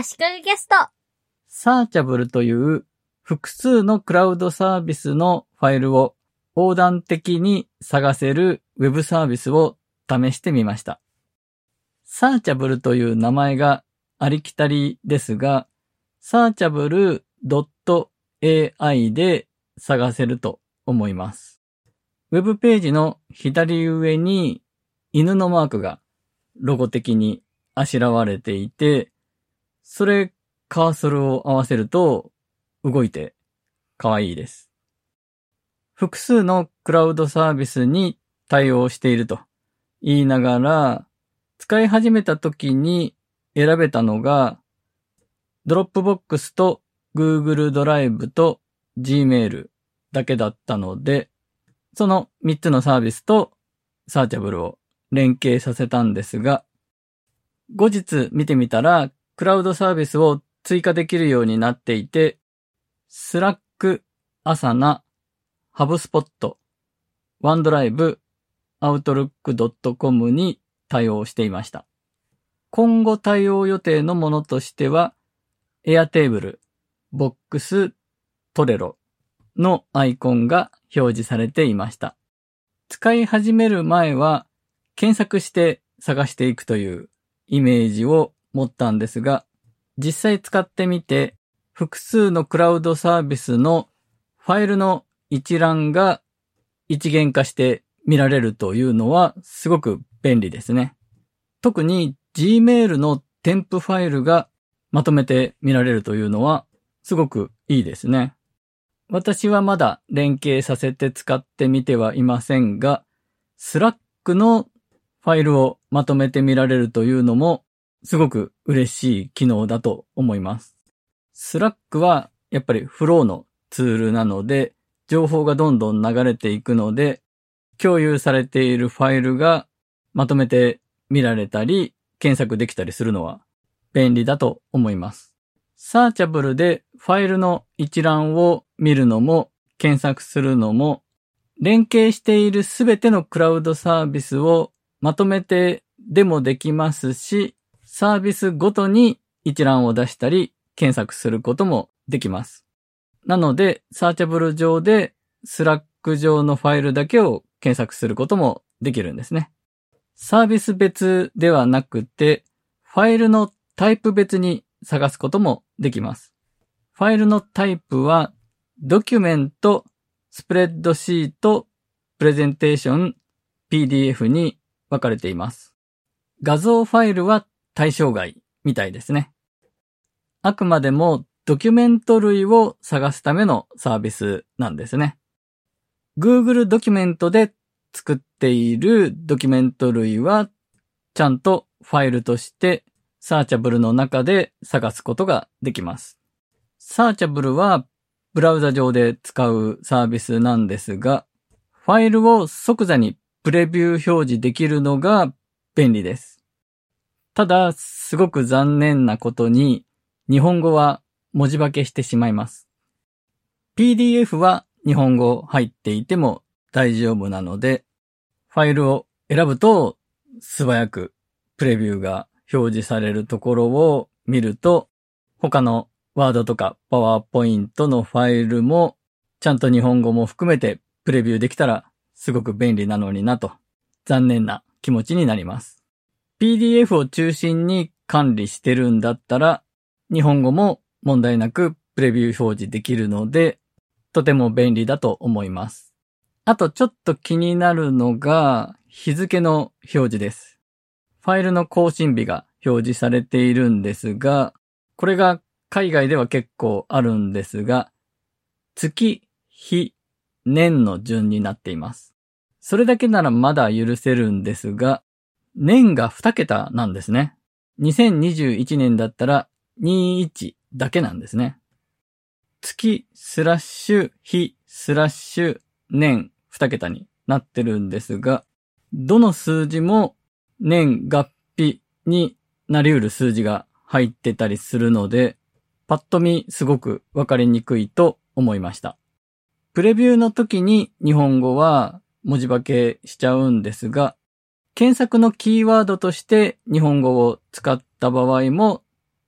足利ゲスト。サーチャブルという複数のクラウドサービスのファイルを横断的に探せるウェブサービスを試してみました。サーチャブルという名前がありきたりですが、searchable.ai で探せると思います。ウェブページの左上に犬のマークがロゴ的にあしらわれていて、それカーソルを合わせると動いて可愛いです。複数のクラウドサービスに対応していると言いながら、使い始めた時に選べたのが、 Dropbox と Google ドライブと Gmail だけだったので、その3つのサービスと Searchable を連携させたんですが、後日見てみたら、クラウドサービスを追加できるようになっていて、スラック、アサナ、ハブスポット、ワンドライブ、アウトルック .com に対応していました。今後対応予定のものとしては、 Airtable、ボックス、トレロのアイコンが表示されていました。使い始める前は、検索して探していくというイメージを持ったんですが、実際使ってみて、複数のクラウドサービスのファイルの一覧が一元化して見られるというのはすごく便利ですね。特に Gmail の添付ファイルがまとめて見られるというのはすごくいいですね。私はまだ連携させて使ってみてはいませんが、Slack のファイルをまとめて見られるというのもすごく嬉しい機能だと思います。Slack はやっぱりフローのツールなので、情報がどんどん流れていくので、共有されているファイルがまとめて見られたり、検索できたりするのは便利だと思います。サーチャブルでファイルの一覧を見るのも検索するのも連携しているすべてのクラウドサービスをまとめてでもできますし、サービスごとに一覧を出したり検索することもできます。なので、サーチャブル上でSlack 上のファイルだけを検索することもできるんですね。サービス別ではなくて、ファイルのタイプ別に探すこともできます。ファイルのタイプは、ドキュメント、スプレッドシート、プレゼンテーション、PDF に分かれています。画像ファイルは対象外みたいですね。あくまでもドキュメント類を探すためのサービスなんですね。Google ドキュメントで作っているドキュメント類はちゃんとファイルとしてサーチャブルの中で探すことができます。サーチャブルはブラウザ上で使うサービスなんですが、ファイルを即座にプレビュー表示できるのが便利です。ただ、すごく残念なことに、日本語は文字化けしてしまいます。PDF は日本語入っていても大丈夫なので、ファイルを選ぶと素早くプレビューが表示されるところを見ると、他のワードとかパワーポイントのファイルもちゃんと日本語も含めてプレビューできたらすごく便利なのになと残念な気持ちになります。PDF を中心に管理してるんだったら日本語も問題なくプレビュー表示できるのでとても便利だと思います。あとちょっと気になるのが日付の表示です。ファイルの更新日が表示されているんですが、これが海外では結構あるんですが、月、日、年の順になっています。それだけならまだ許せるんですが、年が2桁なんですね。2021年だったら21だけなんですね。月、スラッシュ、日、スラッシュ、年、2桁になってるんですが、どの数字も年月日になり得る数字が入ってたりするので、パッと見すごくわかりにくいと思いました。プレビューの時に日本語は文字化けしちゃうんですが、検索のキーワードとして日本語を使った場合も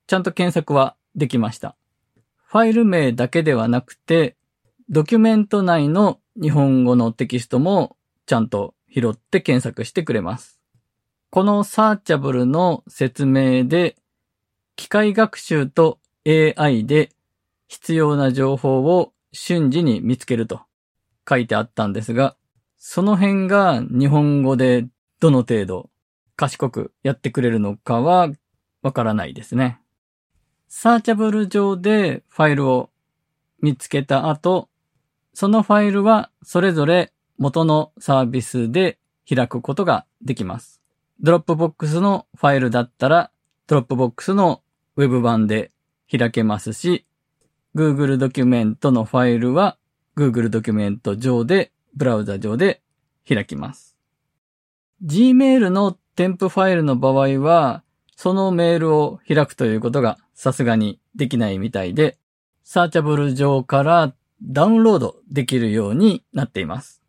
ちゃんと検索はできました。ファイル名だけではなくて、ドキュメント内の日本語のテキストもちゃんと拾って検索してくれます。このサーチャブルの説明で、機械学習と AI で必要な情報を瞬時に見つけると書いてあったんですが、その辺が日本語でどの程度賢くやってくれるのかはわからないですね。サーチャブル上でファイルを見つけた後、そのファイルはそれぞれ元のサービスで開くことができます。Dropbox のファイルだったら、 Dropbox のウェブ版で開けますし、Google ドキュメントのファイルは Google ドキュメント上で、ブラウザ上で開きます。Gmail の添付ファイルの場合は、そのメールを開くということがさすがにできないみたいで、 Searchable 上からダウンロードできるようになっています。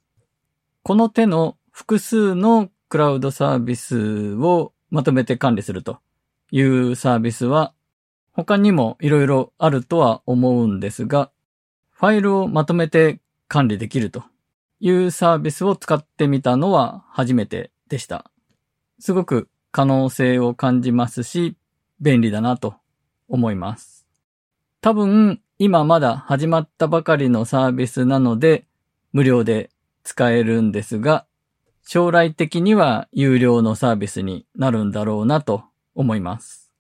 この手の複数のクラウドサービスをまとめて管理するというサービスは他にもいろいろあるとは思うんですが、ファイルをまとめて管理できるというサービスを使ってみたのは初めてでした。すごく可能性を感じますし、便利だなと思います。多分、今まだ始まったばかりのサービスなので、無料で使えるんですが、将来的には有料のサービスになるんだろうなと思います。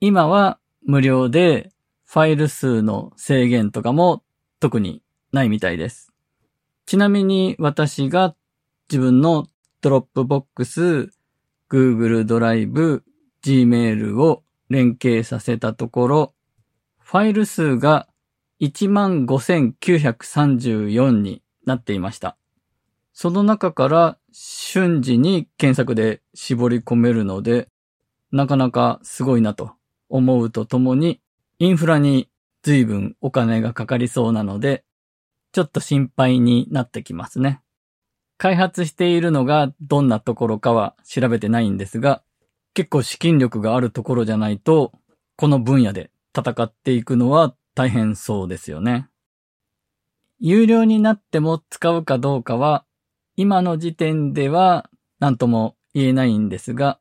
今は無料でファイル数の制限とかも特にないみたいです。ちなみに私が自分の Dropbox、Google ドライブ、Gmail を連携させたところ、ファイル数が15,934になっていました。その中から瞬時に検索で絞り込めるので、なかなかすごいなと思うとともに、インフラに随分お金がかかりそうなので、ちょっと心配になってきますね。開発しているのがどんなところかは調べてないんですが、結構資金力があるところじゃないと、この分野で戦っていくのは大変そうですよね。有料になっても使うかどうかは、今の時点では何とも言えないんですが、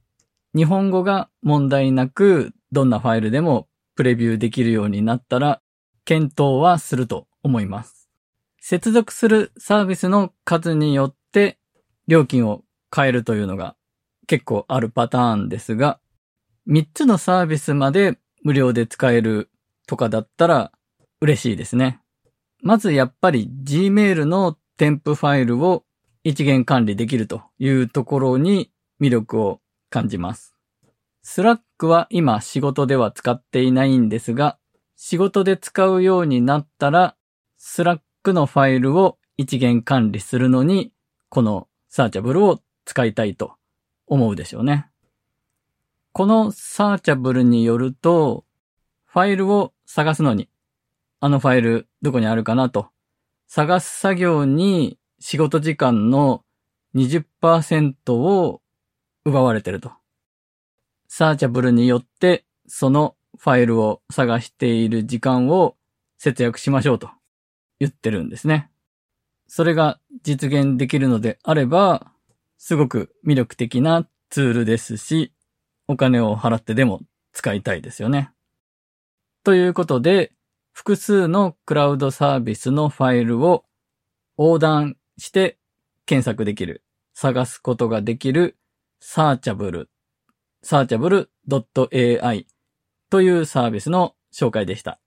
日本語が問題なくどんなファイルでもプレビューできるようになったら、検討はすると思います。接続するサービスの数によっって料金を変えるというのが結構あるパターンですが、3つのサービスまで無料で使えるとかだったら嬉しいですね。まずやっぱり Gmail の添付ファイルを一元管理できるというところに魅力を感じます。Slack は今仕事では使っていないんですが、仕事で使うようになったら、Slack のファイルを一元管理するのに、このサーチャブルを使いたいと思うでしょうね。このサーチャブルによると、ファイルを探すのに、あのファイルどこにあるかなと、探す作業に仕事時間の20%を奪われてると。サーチャブルによって、そのファイルを探している時間を節約しましょうと言ってるんですね。それが実現できるのであれば、すごく魅力的なツールですし、お金を払ってでも使いたいですよね。ということで、複数のクラウドサービスのファイルを横断して検索できる、探すことができるサーチャブル、サーチャブル .ai というサービスの紹介でした。